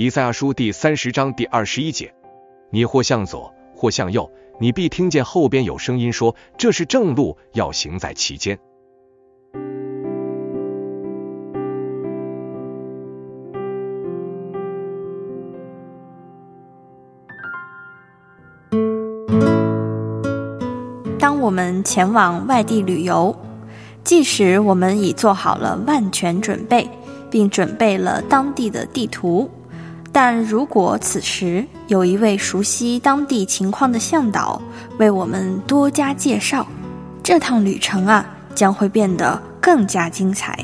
以赛亚书第三十章第二十一节：你或向左，或向右，你必听见后边有声音说：“这是正路，要行在其间。”当我们前往外地旅游，即使我们已做好了万全准备，并准备了当地的地图。但如果此时有一位熟悉当地情况的向导为我们多加介绍，这趟旅程啊将会变得更加精彩。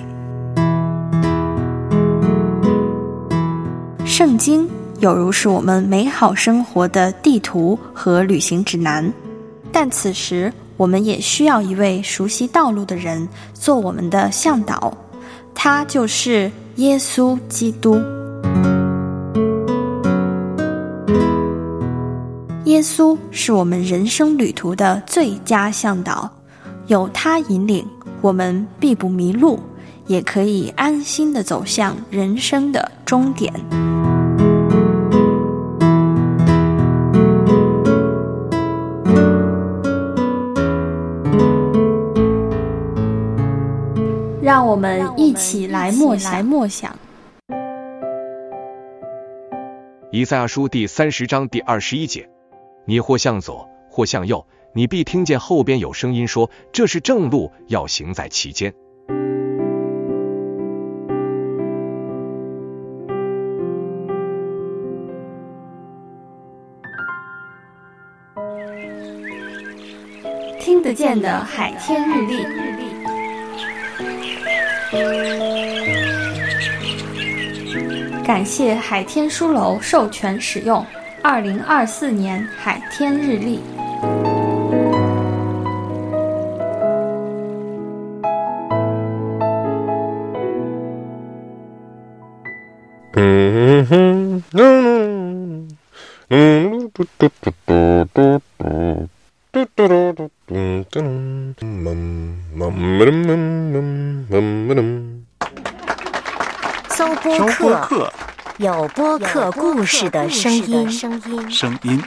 圣经有如是我们美好生活的地图和旅行指南，但此时我们也需要一位熟悉道路的人做我们的向导，他就是耶稣基督。耶稣是我们人生旅途的最佳向导，有他引领，我们必不迷路，也可以安心的走向人生的终点。让我们一起来默来默想。以赛亚书第三十章第二十一节。你或向左，或向右，你必听见后边有声音说：“这是正路，要行在其间。”听得见的海天日历，感谢海天书楼授权使用。二零二四年海天日历。嗯哼，嗯嗯，嘟嘟嘟嘟嘟嘟，嘟嘟嘟嘟嘟嘟，搜播客。有播客故事的声音，声音，声音。